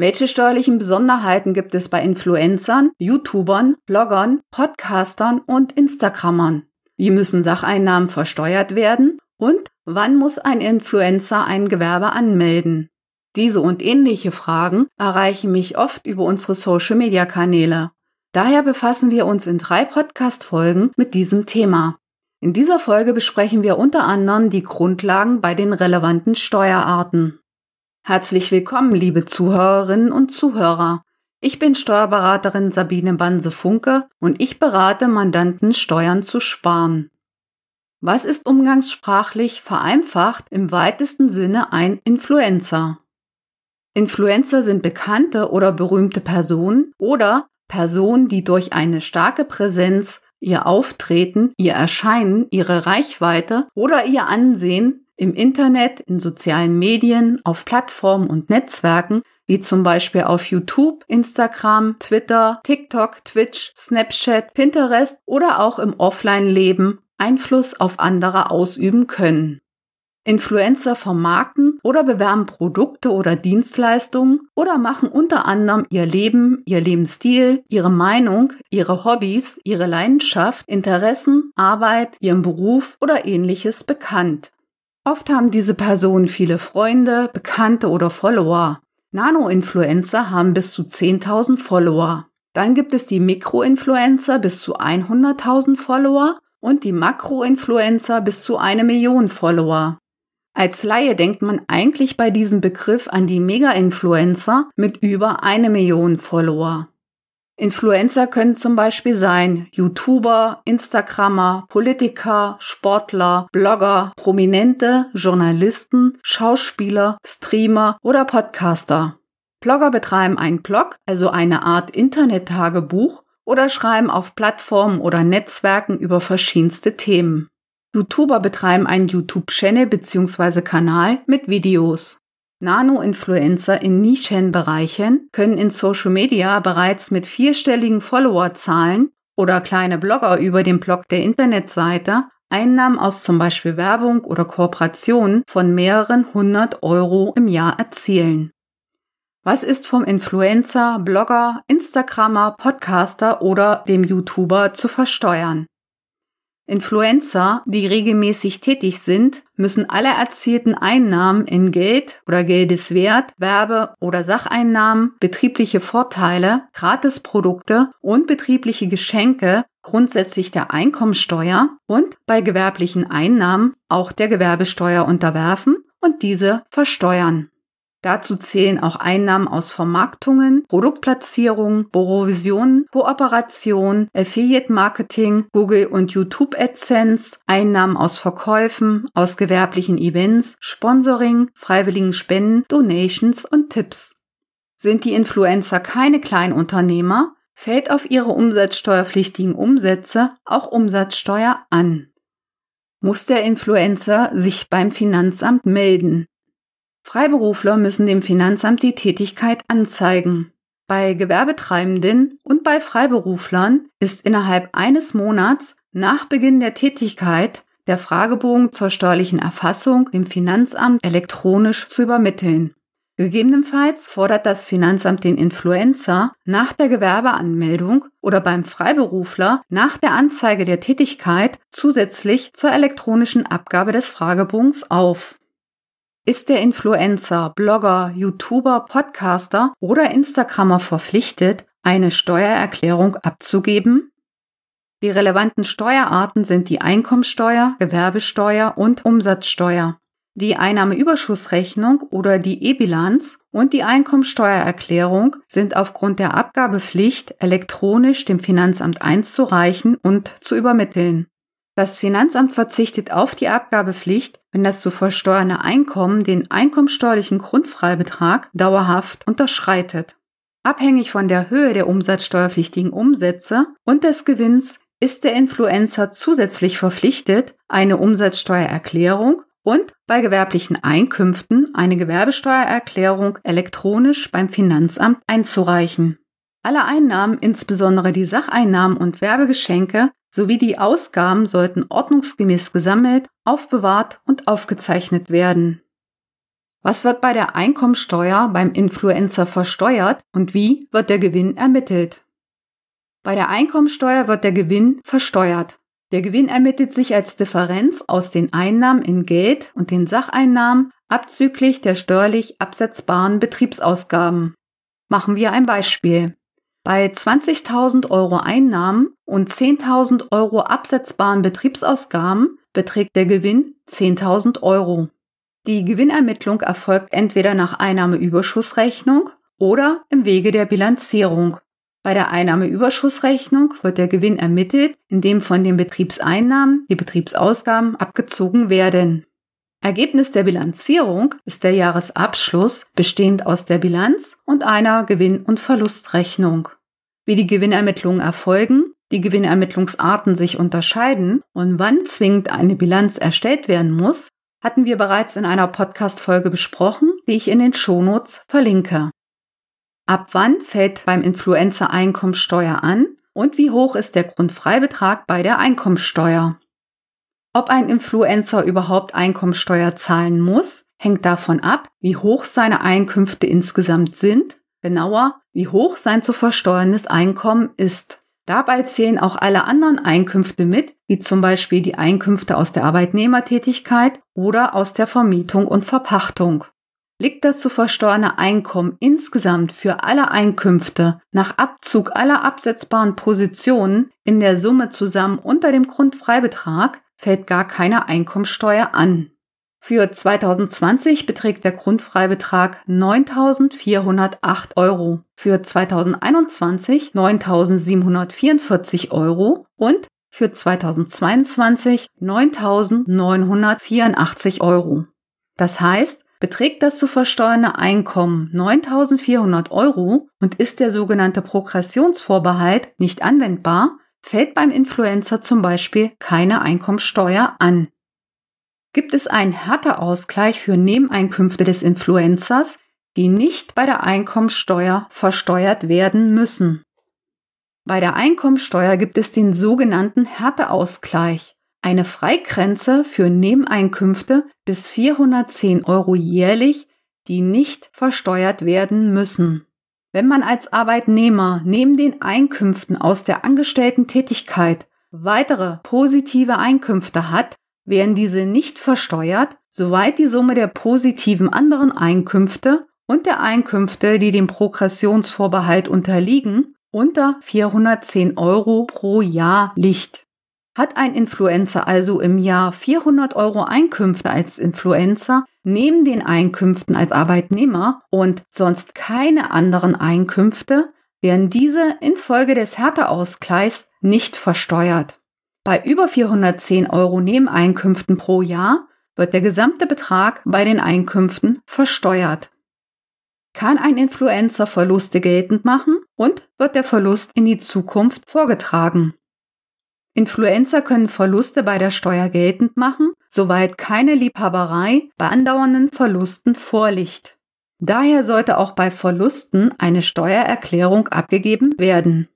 Welche steuerlichen Besonderheiten gibt es bei Influencern, YouTubern, Bloggern, Podcastern und Instagrammern? Wie müssen Sacheinnahmen versteuert werden? Und wann muss ein Influencer ein Gewerbe anmelden? Diese und ähnliche Fragen erreichen mich oft über unsere Social-Media-Kanäle. Daher befassen wir uns in drei Podcast-Folgen mit diesem Thema. In dieser Folge besprechen wir unter anderem die Grundlagen bei den relevanten Steuerarten. Herzlich willkommen, liebe Zuhörerinnen und Zuhörer. Ich bin Steuerberaterin Sabine Banse-Funke und ich berate Mandanten, Steuern zu sparen. Was ist umgangssprachlich vereinfacht im weitesten Sinne ein Influencer? Influencer sind bekannte oder berühmte Personen oder Personen, die durch eine starke Präsenz, ihr Auftreten, ihr Erscheinen, ihre Reichweite oder ihr Ansehen im Internet, in sozialen Medien, auf Plattformen und Netzwerken, wie zum Beispiel auf YouTube, Instagram, Twitter, TikTok, Twitch, Snapchat, Pinterest oder auch im Offline-Leben Einfluss auf andere ausüben können. Influencer vermarkten oder bewerben Produkte oder Dienstleistungen oder machen unter anderem ihr Leben, ihr Lebensstil, ihre Meinung, ihre Hobbys, ihre Leidenschaft, Interessen, Arbeit, ihren Beruf oder ähnliches bekannt. Oft haben diese Personen viele Freunde, Bekannte oder Follower. Nano-Influencer haben bis zu 10.000 Follower. Dann gibt es die Mikro-Influencer bis zu 100.000 Follower und die Makro-Influencer bis zu eine Million Follower. Als Laie denkt man eigentlich bei diesem Begriff an die Mega-Influencer mit über eine Million Follower. Influencer können zum Beispiel sein YouTuber, Instagrammer, Politiker, Sportler, Blogger, Prominente, Journalisten, Schauspieler, Streamer oder Podcaster. Blogger betreiben einen Blog, also eine Art Internet-Tagebuch oder schreiben auf Plattformen oder Netzwerken über verschiedenste Themen. YouTuber betreiben einen YouTube-Channel bzw. Kanal mit Videos. Nano-Influencer in Nischenbereichen können in Social Media bereits mit vierstelligen Followerzahlen oder kleine Blogger über den Blog der Internetseite Einnahmen aus zum Beispiel Werbung oder Kooperationen von mehreren hundert Euro im Jahr erzielen. Was ist vom Influencer, Blogger, Instagrammer, Podcaster oder dem YouTuber zu versteuern? Influencer, die regelmäßig tätig sind, müssen alle erzielten Einnahmen in Geld oder Geldeswert, Werbe- oder Sacheinnahmen, betriebliche Vorteile, Gratisprodukte und betriebliche Geschenke grundsätzlich der Einkommensteuer und bei gewerblichen Einnahmen auch der Gewerbesteuer unterwerfen und diese versteuern. Dazu zählen auch Einnahmen aus Vermarktungen, Produktplatzierungen, Provisionen, Kooperation, Affiliate Marketing, Google und YouTube AdSense, Einnahmen aus Verkäufen, aus gewerblichen Events, Sponsoring, freiwilligen Spenden, Donations und Tipps. Sind die Influencer keine Kleinunternehmer, fällt auf ihre umsatzsteuerpflichtigen Umsätze auch Umsatzsteuer an. Muss der Influencer sich beim Finanzamt melden? Freiberufler müssen dem Finanzamt die Tätigkeit anzeigen. Bei Gewerbetreibenden und bei Freiberuflern ist innerhalb eines Monats nach Beginn der Tätigkeit der Fragebogen zur steuerlichen Erfassung dem Finanzamt elektronisch zu übermitteln. Gegebenenfalls fordert das Finanzamt den Influencer nach der Gewerbeanmeldung oder beim Freiberufler nach der Anzeige der Tätigkeit zusätzlich zur elektronischen Abgabe des Fragebogens auf. Ist der Influencer, Blogger, YouTuber, Podcaster oder Instagrammer verpflichtet, eine Steuererklärung abzugeben? Die relevanten Steuerarten sind die Einkommensteuer, Gewerbesteuer und Umsatzsteuer. Die Einnahmeüberschussrechnung oder die E-Bilanz und die Einkommensteuererklärung sind aufgrund der Abgabepflicht elektronisch dem Finanzamt einzureichen und zu übermitteln. Das Finanzamt verzichtet auf die Abgabepflicht, wenn das zu versteuernde Einkommen den einkommensteuerlichen Grundfreibetrag dauerhaft unterschreitet. Abhängig von der Höhe der umsatzsteuerpflichtigen Umsätze und des Gewinns ist der Influencer zusätzlich verpflichtet, eine Umsatzsteuererklärung und bei gewerblichen Einkünften eine Gewerbesteuererklärung elektronisch beim Finanzamt einzureichen. Alle Einnahmen, insbesondere die Sacheinnahmen und Werbegeschenke, sowie die Ausgaben sollten ordnungsgemäß gesammelt, aufbewahrt und aufgezeichnet werden. Was wird bei der Einkommensteuer beim Influencer versteuert und wie wird der Gewinn ermittelt? Bei der Einkommensteuer wird der Gewinn versteuert. Der Gewinn ermittelt sich als Differenz aus den Einnahmen in Geld und den Sacheinnahmen abzüglich der steuerlich absetzbaren Betriebsausgaben. Machen wir ein Beispiel. Bei 20.000 Euro Einnahmen und 10.000 Euro absetzbaren Betriebsausgaben beträgt der Gewinn 10.000 Euro. Die Gewinnermittlung erfolgt entweder nach Einnahmeüberschussrechnung oder im Wege der Bilanzierung. Bei der Einnahmeüberschussrechnung wird der Gewinn ermittelt, indem von den Betriebseinnahmen die Betriebsausgaben abgezogen werden. Ergebnis der Bilanzierung ist der Jahresabschluss, bestehend aus der Bilanz und einer Gewinn- und Verlustrechnung. Wie die Gewinnermittlungen erfolgen, die Gewinnermittlungsarten sich unterscheiden und wann zwingend eine Bilanz erstellt werden muss, hatten wir bereits in einer Podcast-Folge besprochen, die ich in den Shownotes verlinke. Ab wann fällt beim Influencer Einkommensteuer an und wie hoch ist der Grundfreibetrag bei der Einkommensteuer? Ob ein Influencer überhaupt Einkommensteuer zahlen muss, hängt davon ab, wie hoch seine Einkünfte insgesamt sind, genauer, wie hoch sein zu versteuerndes Einkommen ist. Dabei zählen auch alle anderen Einkünfte mit, wie zum Beispiel die Einkünfte aus der Arbeitnehmertätigkeit oder aus der Vermietung und Verpachtung. Liegt das zu versteuernde Einkommen insgesamt für alle Einkünfte nach Abzug aller absetzbaren Positionen in der Summe zusammen unter dem Grundfreibetrag, fällt gar keine Einkommensteuer an. Für 2020 beträgt der Grundfreibetrag 9.408 Euro, für 2021 9.744 Euro und für 2022 9.984 Euro. Das heißt, beträgt das zu versteuernde Einkommen 9.400 Euro und ist der sogenannte Progressionsvorbehalt nicht anwendbar, fällt beim Influencer zum Beispiel keine Einkommensteuer an. Gibt es einen Härteausgleich für Nebeneinkünfte des Influencers, die nicht bei der Einkommensteuer versteuert werden müssen? Bei der Einkommensteuer gibt es den sogenannten Härteausgleich, eine Freigrenze für Nebeneinkünfte bis 410 Euro jährlich, die nicht versteuert werden müssen. Wenn man als Arbeitnehmer neben den Einkünften aus der angestellten Tätigkeit weitere positive Einkünfte hat, werden diese nicht versteuert, soweit die Summe der positiven anderen Einkünfte und der Einkünfte, die dem Progressionsvorbehalt unterliegen, unter 410 Euro pro Jahr liegt. Hat ein Influencer also im Jahr 400 Euro Einkünfte als Influencer neben den Einkünften als Arbeitnehmer und sonst keine anderen Einkünfte, werden diese infolge des Härteausgleichs nicht versteuert. Bei über 410 Euro Nebeneinkünften pro Jahr wird der gesamte Betrag bei den Einkünften versteuert. Kann ein Influencer Verluste geltend machen und wird der Verlust in die Zukunft vorgetragen? Influencer können Verluste bei der Steuer geltend machen, soweit keine Liebhaberei bei andauernden Verlusten vorliegt. Daher sollte auch bei Verlusten eine Steuererklärung abgegeben werden.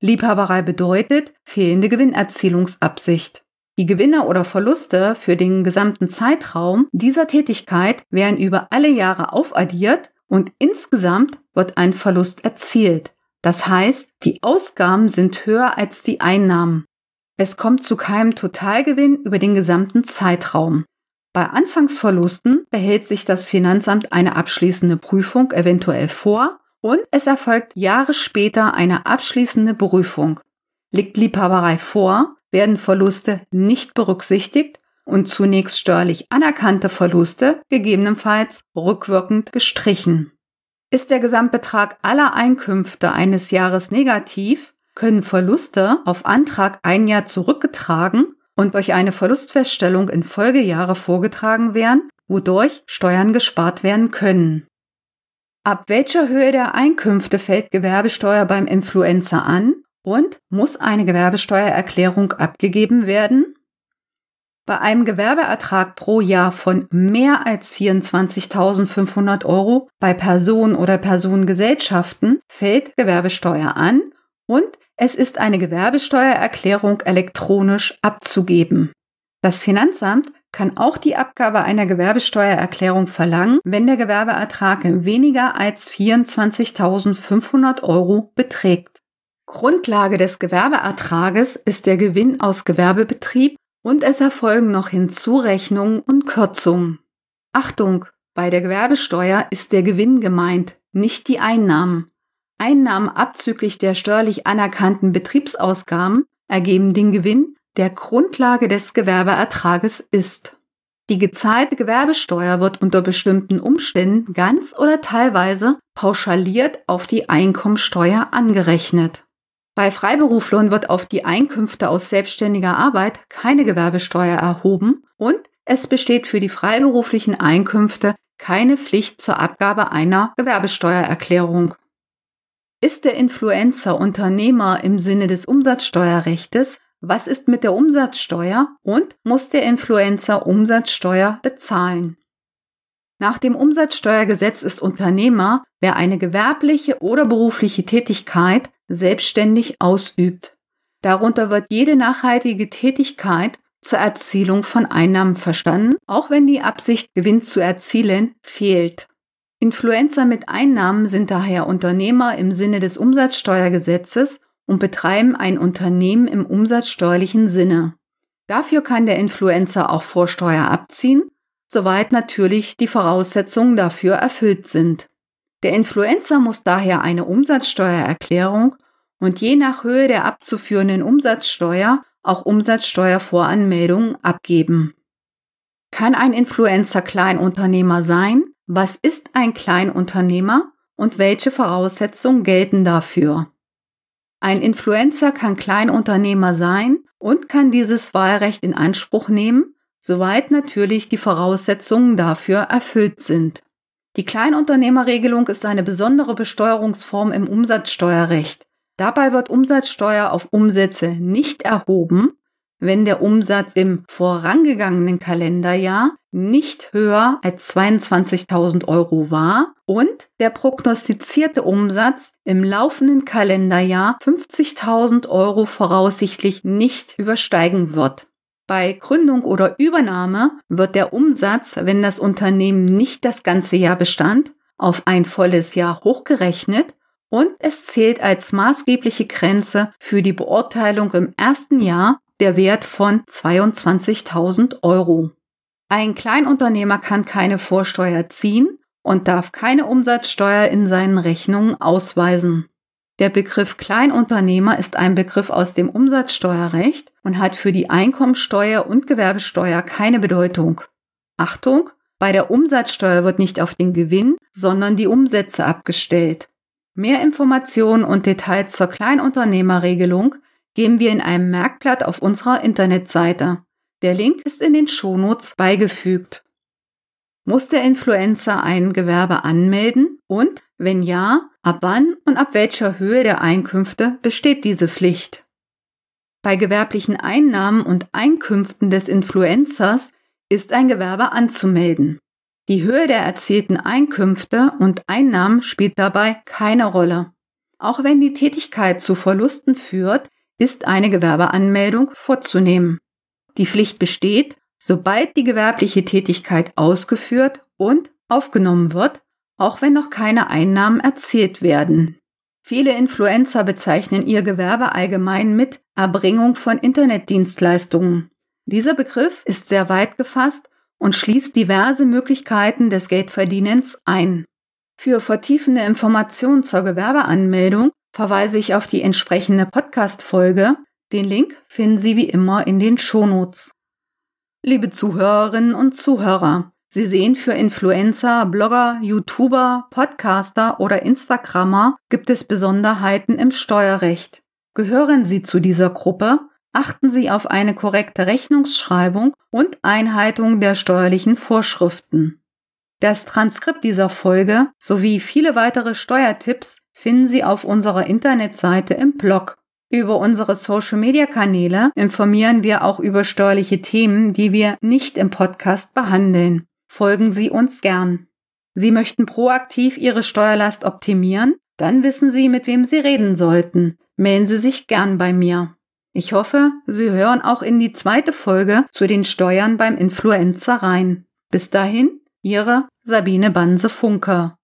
Liebhaberei bedeutet fehlende Gewinnerzielungsabsicht. Die Gewinne oder Verluste für den gesamten Zeitraum dieser Tätigkeit werden über alle Jahre aufaddiert und insgesamt wird ein Verlust erzielt. Das heißt, die Ausgaben sind höher als die Einnahmen. Es kommt zu keinem Totalgewinn über den gesamten Zeitraum. Bei Anfangsverlusten behält sich das Finanzamt eine abschließende Prüfung eventuell vor und es erfolgt Jahre später eine abschließende Prüfung. Liegt Liebhaberei vor, werden Verluste nicht berücksichtigt und zunächst steuerlich anerkannte Verluste gegebenenfalls rückwirkend gestrichen. Ist der Gesamtbetrag aller Einkünfte eines Jahres negativ, können Verluste auf Antrag ein Jahr zurückgetragen und durch eine Verlustfeststellung in Folgejahre vorgetragen werden, wodurch Steuern gespart werden können. Ab welcher Höhe der Einkünfte fällt Gewerbesteuer beim Influencer an und muss eine Gewerbesteuererklärung abgegeben werden? Bei einem Gewerbeertrag pro Jahr von mehr als 24.500 Euro bei Personen oder Personengesellschaften fällt Gewerbesteuer an und es ist eine Gewerbesteuererklärung elektronisch abzugeben. Das Finanzamt kann auch die Abgabe einer Gewerbesteuererklärung verlangen, wenn der Gewerbeertrag weniger als 24.500 Euro beträgt. Grundlage des Gewerbeertrages ist der Gewinn aus Gewerbebetrieb und es erfolgen noch Hinzurechnungen und Kürzungen. Achtung, bei der Gewerbesteuer ist der Gewinn gemeint, nicht die Einnahmen. Einnahmen abzüglich der steuerlich anerkannten Betriebsausgaben ergeben den Gewinn, der Grundlage des Gewerbeertrages ist. Die gezahlte Gewerbesteuer wird unter bestimmten Umständen ganz oder teilweise pauschaliert auf die Einkommensteuer angerechnet. Bei Freiberuflern wird auf die Einkünfte aus selbstständiger Arbeit keine Gewerbesteuer erhoben und es besteht für die freiberuflichen Einkünfte keine Pflicht zur Abgabe einer Gewerbesteuererklärung. Ist der Influencer Unternehmer im Sinne des Umsatzsteuerrechtes, was ist mit der Umsatzsteuer und muss der Influencer Umsatzsteuer bezahlen? Nach dem Umsatzsteuergesetz ist Unternehmer, wer eine gewerbliche oder berufliche Tätigkeit selbstständig ausübt. Darunter wird jede nachhaltige Tätigkeit zur Erzielung von Einnahmen verstanden, auch wenn die Absicht, Gewinn zu erzielen, fehlt. Influencer mit Einnahmen sind daher Unternehmer im Sinne des Umsatzsteuergesetzes und betreiben ein Unternehmen im umsatzsteuerlichen Sinne. Dafür kann der Influencer auch Vorsteuer abziehen, soweit natürlich die Voraussetzungen dafür erfüllt sind. Der Influencer muss daher eine Umsatzsteuererklärung und je nach Höhe der abzuführenden Umsatzsteuer auch Umsatzsteuervoranmeldungen abgeben. Kann ein Influencer Kleinunternehmer sein? Was ist ein Kleinunternehmer und welche Voraussetzungen gelten dafür? Ein Influencer kann Kleinunternehmer sein und kann dieses Wahlrecht in Anspruch nehmen, soweit natürlich die Voraussetzungen dafür erfüllt sind. Die Kleinunternehmerregelung ist eine besondere Besteuerungsform im Umsatzsteuerrecht. Dabei wird Umsatzsteuer auf Umsätze nicht erhoben, wenn der Umsatz im vorangegangenen Kalenderjahr nicht höher als 22.000 Euro war und der prognostizierte Umsatz im laufenden Kalenderjahr 50.000 Euro voraussichtlich nicht übersteigen wird. Bei Gründung oder Übernahme wird der Umsatz, wenn das Unternehmen nicht das ganze Jahr bestand, auf ein volles Jahr hochgerechnet und es zählt als maßgebliche Grenze für die Beurteilung im ersten Jahr der Wert von 22.000 Euro. Ein Kleinunternehmer kann keine Vorsteuer ziehen und darf keine Umsatzsteuer in seinen Rechnungen ausweisen. Der Begriff Kleinunternehmer ist ein Begriff aus dem Umsatzsteuerrecht und hat für die Einkommensteuer und Gewerbesteuer keine Bedeutung. Achtung, bei der Umsatzsteuer wird nicht auf den Gewinn, sondern die Umsätze abgestellt. Mehr Informationen und Details zur Kleinunternehmerregelung geben wir in einem Merkblatt auf unserer Internetseite. Der Link ist in den Shownotes beigefügt. Muss der Influencer ein Gewerbe anmelden und, wenn ja, ab wann und ab welcher Höhe der Einkünfte besteht diese Pflicht? Bei gewerblichen Einnahmen und Einkünften des Influencers ist ein Gewerbe anzumelden. Die Höhe der erzielten Einkünfte und Einnahmen spielt dabei keine Rolle. Auch wenn die Tätigkeit zu Verlusten führt, ist eine Gewerbeanmeldung vorzunehmen. Die Pflicht besteht, sobald die gewerbliche Tätigkeit ausgeführt und aufgenommen wird, auch wenn noch keine Einnahmen erzielt werden. Viele Influencer bezeichnen ihr Gewerbe allgemein mit Erbringung von Internetdienstleistungen. Dieser Begriff ist sehr weit gefasst und schließt diverse Möglichkeiten des Geldverdienens ein. Für vertiefende Informationen zur Gewerbeanmeldung verweise ich auf die entsprechende Podcast-Folge. Den Link finden Sie wie immer in den Shownotes. Liebe Zuhörerinnen und Zuhörer, Sie sehen für Influencer, Blogger, YouTuber, Podcaster oder Instagrammer gibt es Besonderheiten im Steuerrecht. Gehören Sie zu dieser Gruppe, achten Sie auf eine korrekte Rechnungsschreibung und Einhaltung der steuerlichen Vorschriften. Das Transkript dieser Folge sowie viele weitere Steuertipps finden Sie auf unserer Internetseite im Blog. Über unsere Social-Media-Kanäle informieren wir auch über steuerliche Themen, die wir nicht im Podcast behandeln. Folgen Sie uns gern. Sie möchten proaktiv Ihre Steuerlast optimieren? Dann wissen Sie, mit wem Sie reden sollten. Melden Sie sich gern bei mir. Ich hoffe, Sie hören auch in die zweite Folge zu den Steuern beim Influencer rein. Bis dahin, Ihre Sabine Banse-Funker.